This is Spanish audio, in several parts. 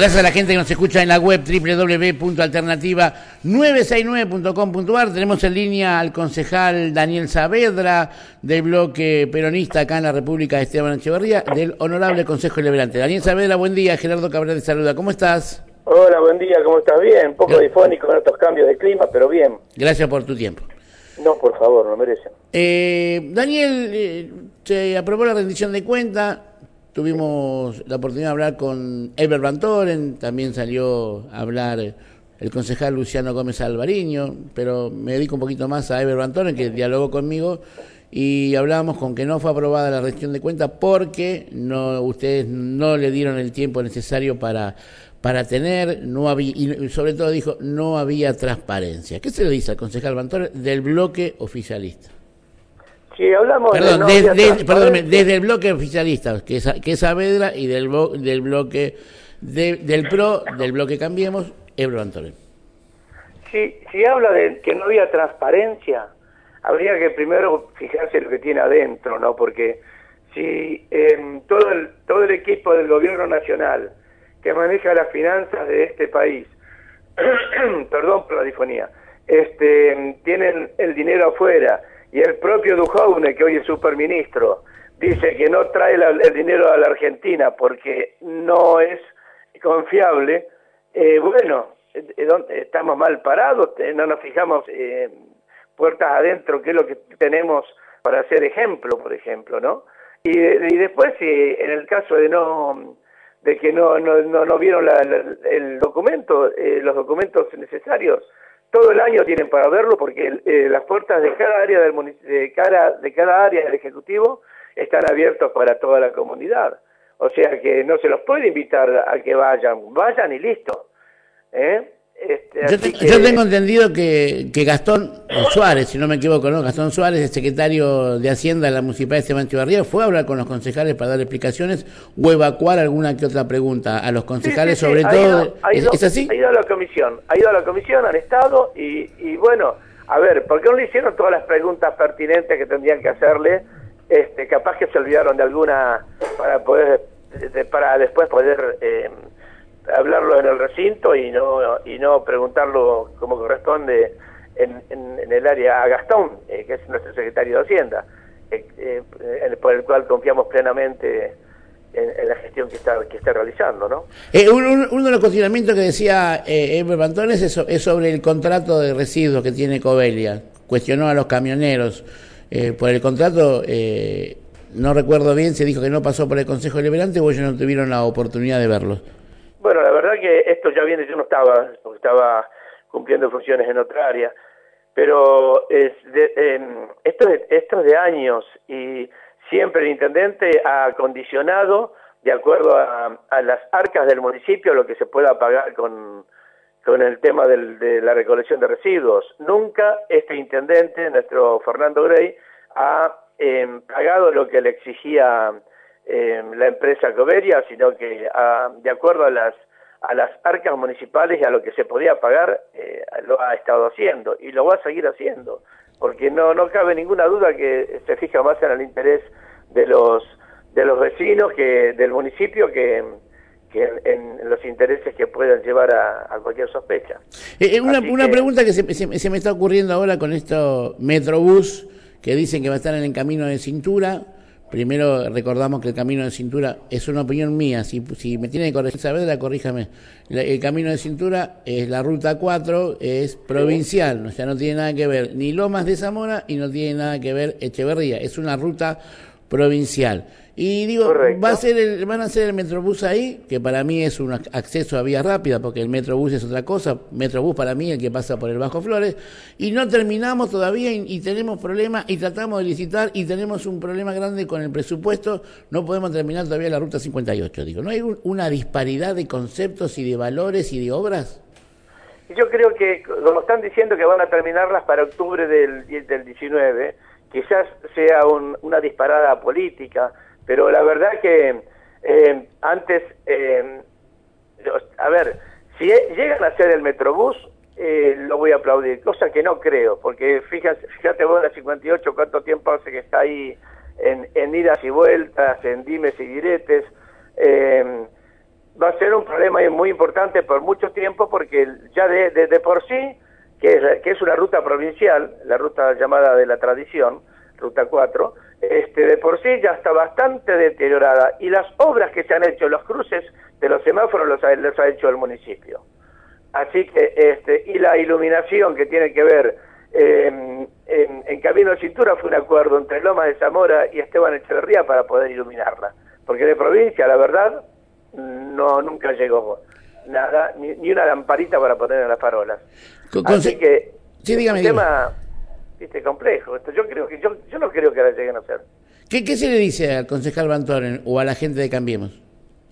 Gracias a la gente que nos escucha en la web www.alternativa969.com.ar. Tenemos en línea al concejal Daniel Saavedra del bloque peronista acá en la República de Esteban Echeverría, del Honorable Consejo Liberante. Daniel Saavedra, buen día. Gerardo Cabrera te saluda. ¿Cómo estás? Hola, buen día. ¿Cómo estás? Bien. Un poco difónico con estos cambios de clima, pero bien. Gracias por tu tiempo. No, por favor, no merecen. Eh, Daniel, eh, se aprobó la rendición de cuenta Tuvimos la oportunidad de hablar con Eber Bantoren, también salió a hablar el concejal Luciano Gómez Alvariño, pero me dedico un poquito más a Eber Bantoren, que dialogó conmigo, y hablábamos con que no fue aprobada la rendición de cuentas porque no, ustedes no le dieron el tiempo necesario para, para tener, no había, y sobre todo dijo, no había transparencia. ¿Qué se le dice al concejal Bantoren del bloque oficialista? Hablamos Perdón, desde el bloque oficialista, que es, que es Saavedra, y del, del bloque del PRO, del bloque Cambiemos, Ebro Antonio. Si, si habla de que no había transparencia, habría que primero fijarse lo que tiene adentro, ¿no? Porque si eh, todo, el, todo el equipo del gobierno nacional que maneja las finanzas de este país, perdón por la difonía, este, tienen el dinero afuera y el propio Duhovne, que hoy es superministro, dice que no trae el dinero a la Argentina porque no es confiable, eh, bueno, eh, estamos mal parados, no nos fijamos eh, puertas adentro, que es lo que tenemos para hacer ejemplo, por ejemplo, ¿no? Y, y después, si en el caso de no de que no no, no, vieron el documento, los documentos necesarios, todo el año tienen para verlo porque eh, las puertas de cada área del de cada, de cada área del ejecutivo están abiertas para toda la comunidad. O sea que no se los puede invitar a que vayan, vayan y listo. ¿eh? Este, yo, tengo entendido que, que Gastón Suárez, si no me equivoco, ¿no? Gastón Suárez, el secretario de Hacienda de la Municipalidad de Esteban Barría, fue a hablar con los concejales para dar explicaciones o evacuar alguna que otra pregunta a los concejales, sobre todo. ¿Es, así? Ha ido a la comisión, ha ido a la comisión, han estado y, y bueno, a ver, ¿por qué no le hicieron todas las preguntas pertinentes que tendrían que hacerle? Este, capaz que se olvidaron de alguna para poder, para después poder. Eh, hablarlo en el recinto y no y no preguntarlo como corresponde en, en, el área a Gastón, eh, que es nuestro secretario de Hacienda, eh, eh, por el cual confiamos plenamente en, la gestión que está que está realizando, ¿no? uno, de los cuestionamientos que decía eh, Bantones es, es, sobre el contrato de residuos que tiene Covelia. Cuestionó a los camioneros por el contrato. no recuerdo bien, se dijo que no pasó por el Consejo Deliberante o ellos no tuvieron la oportunidad de verlo. Bueno, la verdad que esto ya viene, yo no estaba, estaba cumpliendo funciones en otra área, pero es de, esto, es, de años y siempre el intendente ha condicionado, de acuerdo a, las arcas del municipio, lo que se pueda pagar con, con el tema de la recolección de residuos. Nunca este intendente, nuestro Fernando Grey, ha em, pagado lo que le exigía eh, la empresa Coveria, sino que de acuerdo a las a las arcas municipales y a lo que se podía pagar, eh, lo ha estado haciendo y lo va a seguir haciendo, porque no no cabe ninguna duda que se fija más en el interés de los de los vecinos que del municipio que que en, los intereses que puedan llevar a, cualquier sospecha. Eh, una, una pregunta que se, se, me está ocurriendo ahora con esto Metrobús, que dicen que va a estar en el camino de cintura, Primero recordamos que el camino de cintura es una opinión mía. Si, si me tiene que corregir la corríjame. El camino de cintura es la ruta 4, es provincial, o sea, no tiene nada que ver ni Lomas de Zamora y no tiene nada que ver Echeverría. Es una ruta provincial. Y digo, va a ser el, van a hacer el Metrobús ahí, que para mí es un acceso a vía rápida, porque el Metrobús es otra cosa. Metrobús para mí es el que pasa por el Bajo Flores. Y no terminamos todavía y, tenemos problemas y tratamos de licitar y tenemos un problema grande con el presupuesto. No podemos terminar todavía la ruta 58. Digo, ¿no hay una disparidad de conceptos y de valores y de obras? Yo creo que, como están diciendo que van a terminarlas para octubre del, del 19, quizás sea una disparada política, pero la verdad que eh, antes, eh, a ver, si llegan a hacer el Metrobús, eh, lo voy a aplaudir, cosa que no creo, porque fíjate, fíjate vos la 58 cuánto tiempo hace que está ahí en, en idas y vueltas, en dimes y diretes. va a ser un problema muy importante por mucho tiempo porque ya de, de, por sí, que es, que es una ruta provincial, la ruta llamada de la tradición, ruta 4, este, de por sí ya está bastante deteriorada y las obras que se han hecho, los cruces de los semáforos los ha, los ha hecho el municipio. Así que, este, y la iluminación que tiene que ver en, en, Camino de Cintura fue un acuerdo entre Lomas de Zamora y Esteban Echeverría para poder iluminarla. Porque de provincia, la verdad, no nunca llegó nada, ni, una lamparita para poner en las farolas. Así que, sí, dígame, un tema viste, complejo. Esto, yo creo que yo, yo no creo que la lleguen a hacer. ¿Qué, ¿Qué se le dice al concejal Bantoren o a la gente de Cambiemos?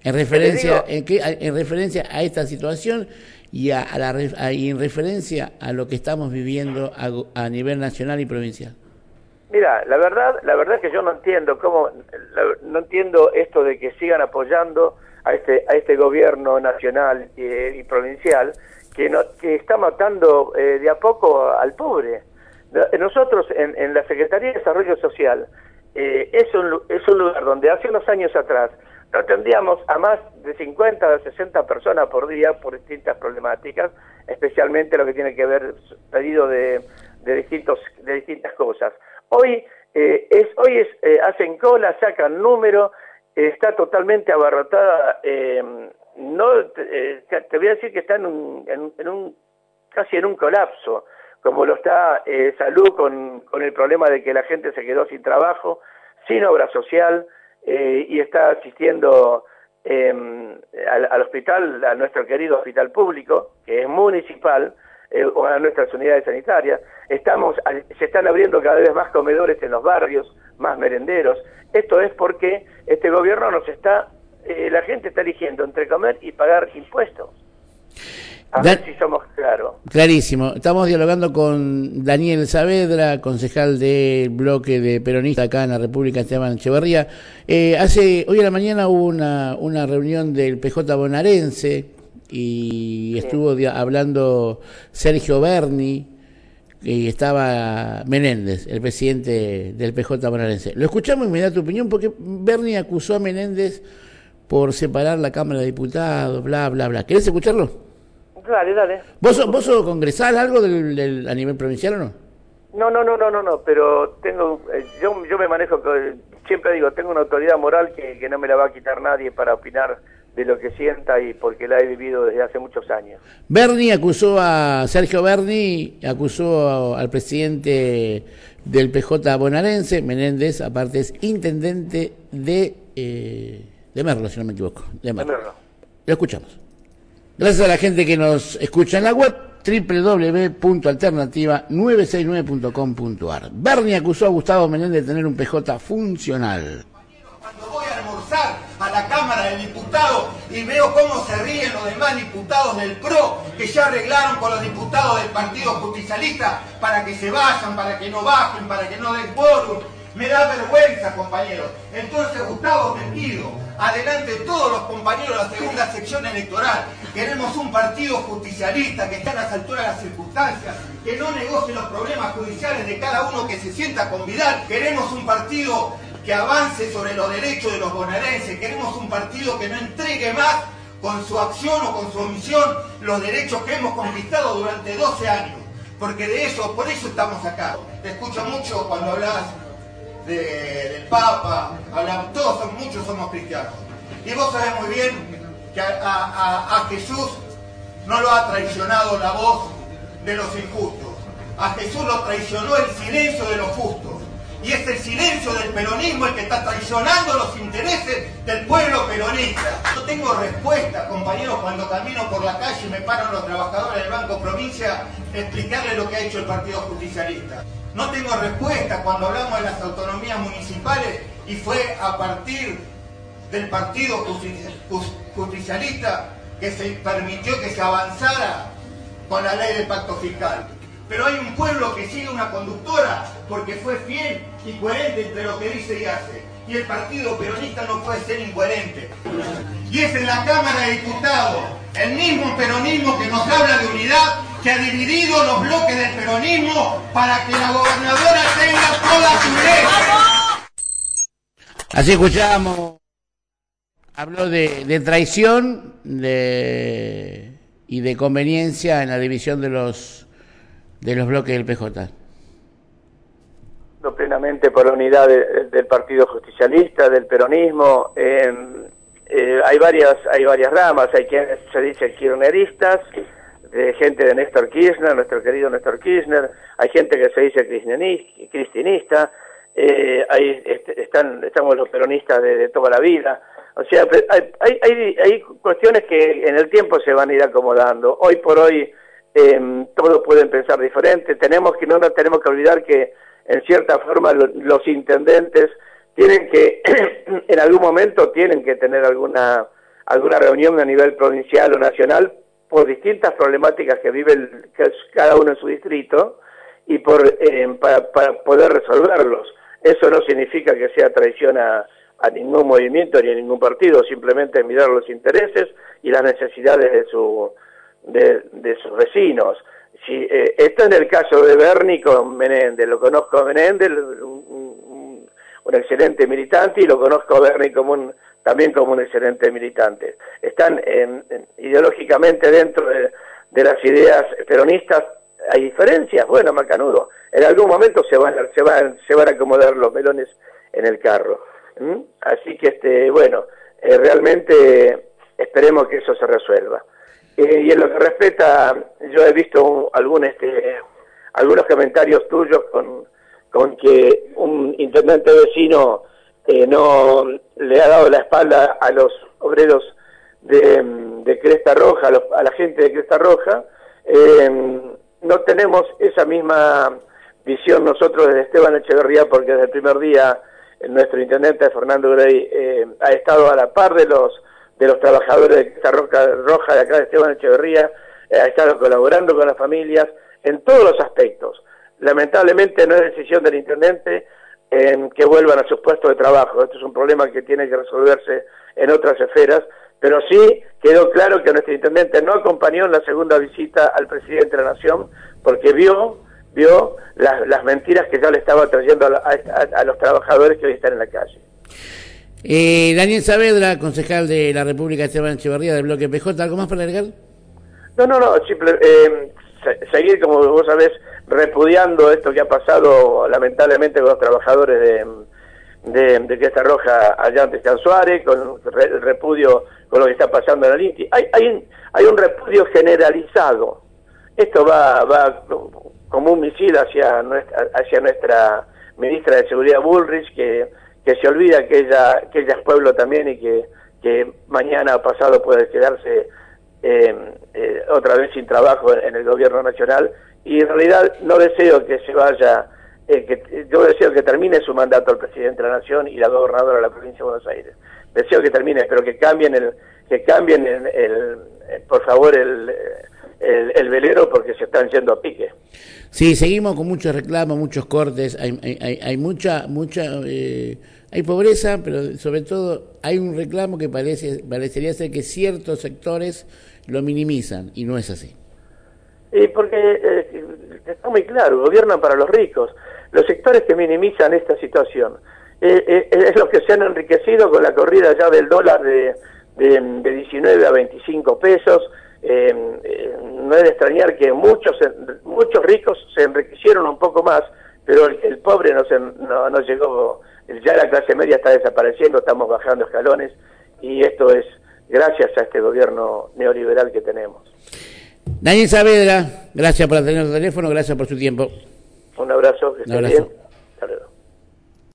En referencia, en, qué, en referencia a esta situación y, a, la, en referencia a lo que estamos viviendo a, nivel nacional y provincial. Mira, la verdad, la verdad es que yo no entiendo cómo, no entiendo esto de que sigan apoyando a este a este gobierno nacional y, provincial que no, que está matando eh, de a poco al pobre. Nosotros en, en la Secretaría de Desarrollo Social eh, es un es un lugar donde hace unos años atrás no atendíamos a más de 50 o 60 personas por día por distintas problemáticas, especialmente lo que tiene que ver pedido de, de distintos de distintas cosas. Hoy eh, es hoy es eh, hacen cola, sacan número, está totalmente abarrotada. Eh, no te, voy a decir que está en un, en, un casi en un colapso, como lo está salud con, con el problema de que la gente se quedó sin trabajo, sin obra social eh, y está asistiendo em, al, hospital, a nuestro querido hospital público, que es municipal, eh, o a nuestras unidades sanitarias. Estamos, se están abriendo cada vez más comedores en los barrios, más merenderos. Esto es porque este gobierno nos está, eh, la gente está eligiendo entre comer y pagar impuestos. A ver si somos claros. Clarísimo. Estamos dialogando con Daniel Saavedra, concejal del bloque de peronista acá en la República Esteban Echeverría. Eh, hace, hoy a la mañana hubo una, una reunión del PJ bonarense y estuvo hablando Sergio Berni y estaba Menéndez, el presidente del PJ bonaerense. Lo escuchamos y me da tu opinión porque Berni acusó a Menéndez por separar la Cámara de Diputados, bla, bla, bla. ¿Querés escucharlo? Dale, dale. ¿Vos, vos sos congresal algo del, a nivel provincial o no? No, no, no, no, no, no, pero tengo, eh, yo, yo me manejo, siempre digo, tengo una autoridad moral que, que no me la va a quitar nadie para opinar de lo que sienta y porque la he vivido desde hace muchos años. Berni acusó a Sergio Berni, acusó al presidente del PJ bonaerense, Menéndez, aparte es intendente de, eh, de Merlo, si no me equivoco. De Merlo. De Merlo. Lo escuchamos. Gracias a la gente que nos escucha en la web www.alternativa969.com.ar. Bernie acusó a Gustavo Menéndez de tener un PJ funcional. Cuando voy a almorzar a la Cámara de Diputados y veo cómo se ríen los demás diputados del PRO que ya arreglaron con los diputados del Partido Justicialista para que se vayan, para que no bajen, para que no den quórum. Me da vergüenza, compañeros. Entonces, Gustavo, te pido adelante todos los compañeros de la segunda sección electoral. Queremos un partido justicialista que esté a las alturas de las circunstancias, que no negocie los problemas judiciales de cada uno que se sienta con Vidal. Queremos un partido que avance sobre los derechos de los bonaerenses. Queremos un partido que no entregue más con su acción o con su omisión los derechos que hemos conquistado durante 12 años. Porque de eso, por eso estamos acá. Te escucho mucho cuando hablas del Papa, hablamos, todos son, muchos somos cristianos. Y vos sabés muy bien que a, Jesús no lo ha traicionado la voz de los injustos. A Jesús lo traicionó el silencio de los justos. Y es el silencio del peronismo el que está traicionando los intereses del pueblo peronista. No tengo respuesta, compañeros, cuando camino por la calle y me paran los trabajadores del Banco Provincia, explicarle lo que ha hecho el Partido Justicialista. No tengo respuesta cuando hablamos de las autonomías municipales y fue a partir del Partido Justicialista que se permitió que se avanzara con la ley del pacto fiscal. Pero hay un pueblo que sigue una conductora porque fue fiel y coherente entre lo que dice y hace. Y el partido peronista no puede ser incoherente. Y es en la Cámara de Diputados el mismo peronismo que nos habla de unidad que ha dividido los bloques del peronismo para que la gobernadora tenga toda su ley. Así escuchamos Habló de, traición de, y de conveniencia en la división de los de los bloques del PJ. Plenamente por la unidad del Partido Justicialista, del peronismo. Eh, hay varias hay varias ramas, hay quienes se dicen kirchneristas, de gente de Néstor Kirchner, nuestro querido Néstor Kirchner, hay gente que se dice cristinista, eh, ahí están, estamos los peronistas de, toda la vida. O sea, hay, hay, hay, cuestiones que en el tiempo se van a ir acomodando. Hoy por hoy eh, todos pueden pensar diferente. Tenemos que no nos tenemos que olvidar que en cierta forma los intendentes tienen que en algún momento tienen que tener alguna alguna reunión a nivel provincial o nacional por distintas problemáticas que vive cada uno en su distrito y por eh, para, para, poder resolverlos. Eso no significa que sea traición a, ningún movimiento ni a ningún partido, simplemente mirar los intereses y las necesidades de, su, de, sus vecinos. Si, eh, esto en el caso de Bernie con Menéndez, lo conozco a Menéndez, un, excelente militante, y lo conozco a Bernie como un, también como un excelente militante. Están ideológicamente dentro de, las ideas peronistas, hay diferencias, bueno, Macanudo, en algún momento se van, se van, se van a acomodar los melones en el carro. Así que, este, bueno, eh, realmente esperemos que eso se resuelva. Eh, y en lo que respecta, yo he visto algún, este, algunos comentarios tuyos con, con que un intendente vecino eh, no le ha dado la espalda a los obreros de, Cresta Roja, a, la gente de Cresta Roja. Eh, no tenemos esa misma visión nosotros desde Esteban Echeverría, porque desde el primer día nuestro intendente Fernando Grey eh, ha estado a la par de los de los trabajadores de Cresta Roja, Roja de acá de Esteban Echeverría, ha estado colaborando con las familias en todos los aspectos. Lamentablemente no es decisión del intendente, en que vuelvan a sus puestos de trabajo. Esto es un problema que tiene que resolverse en otras esferas, pero sí quedó claro que nuestro intendente no acompañó en la segunda visita al presidente de la Nación porque vio vio las, mentiras que ya le estaba trayendo a, los trabajadores que hoy están en la calle. Eh, Daniel Saavedra, concejal de la República Esteban Echeverría del bloque PJ, ¿algo más para agregar? No, no, no, simple, eh, seguir, como vos sabés, repudiando esto que ha pasado lamentablemente con los trabajadores de, de, Cresta Roja allá ante San Suárez, con el repudio con lo que está pasando en el INTI. Hay, hay, hay un repudio generalizado. Esto va, va como un misil hacia nuestra, hacia nuestra ministra de Seguridad Bullrich, que, que se olvida que ella, que ella es pueblo también y que, que mañana pasado puede quedarse eh, eh, otra vez sin trabajo en el gobierno nacional y en realidad no deseo que se vaya, eh, que yo deseo que termine su mandato el presidente de la Nación y la gobernadora de la provincia de Buenos Aires. Deseo que termine, pero que cambien el, que cambien el, por favor el, el, velero porque se están yendo a pique. Sí, seguimos con muchos reclamos, muchos cortes, hay, hay, hay mucha, mucha, hay pobreza, pero sobre todo hay un reclamo que parece, parecería ser que ciertos sectores lo minimizan y no es así. Y porque eh, muy claro, gobiernan para los ricos. Los sectores que minimizan esta situación eh, eh, es los que se han enriquecido con la corrida ya del dólar de, de, 19 a 25 pesos. no es de extrañar que muchos muchos ricos se enriquecieron un poco más, pero el, pobre no, se, no, no llegó, ya la clase media está desapareciendo, estamos bajando escalones y esto es gracias a este gobierno neoliberal que tenemos. Daniel Saavedra, gracias por atender el teléfono, gracias por su tiempo. Un abrazo, que bien.